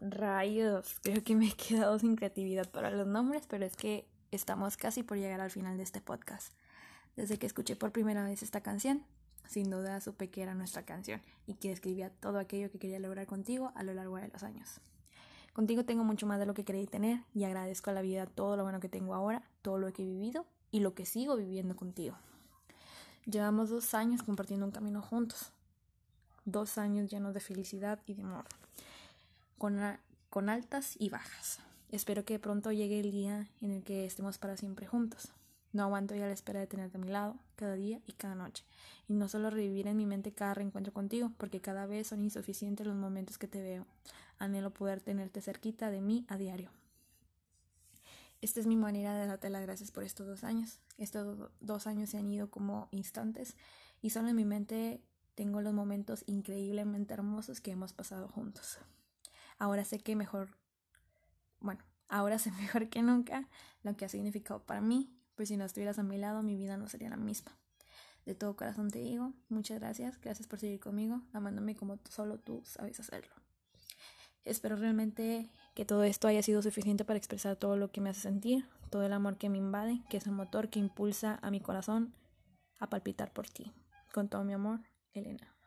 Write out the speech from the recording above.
Rayos, creo que me he quedado sin creatividad para los nombres, pero es que estamos casi por llegar al final de este podcast. Desde que escuché por primera vez esta canción, sin duda supe que era nuestra canción y que describía todo aquello que quería lograr contigo a lo largo de los años. Contigo tengo mucho más de lo que quería tener y agradezco a la vida todo lo bueno que tengo ahora, todo lo que he vivido y lo que sigo viviendo contigo. Llevamos dos años compartiendo un camino juntos, dos años llenos de felicidad y de amor con, altas y bajas. Espero que pronto llegue el día en el que estemos para siempre juntos. No aguanto ya la espera de tenerte a mi lado, cada día y cada noche. Y no solo revivir en mi mente cada reencuentro contigo, porque cada vez son insuficientes los momentos que te veo. Anhelo poder tenerte cerquita de mí a diario. Esta es mi manera de darte las gracias por estos dos años. Estos dos años se han ido como instantes y solo en mi mente tengo los momentos increíblemente hermosos que hemos pasado juntos. Ahora sé que mejor, bueno, ahora sé mejor que nunca lo que ha significado para mí, pues si no estuvieras a mi lado mi vida no sería la misma. De todo corazón te digo, muchas gracias, gracias por seguir conmigo, amándome como solo tú sabes hacerlo. Espero realmente que todo esto haya sido suficiente para expresar todo lo que me hace sentir, todo el amor que me invade, que es el motor que impulsa a mi corazón a palpitar por ti. Con todo mi amor, Elena.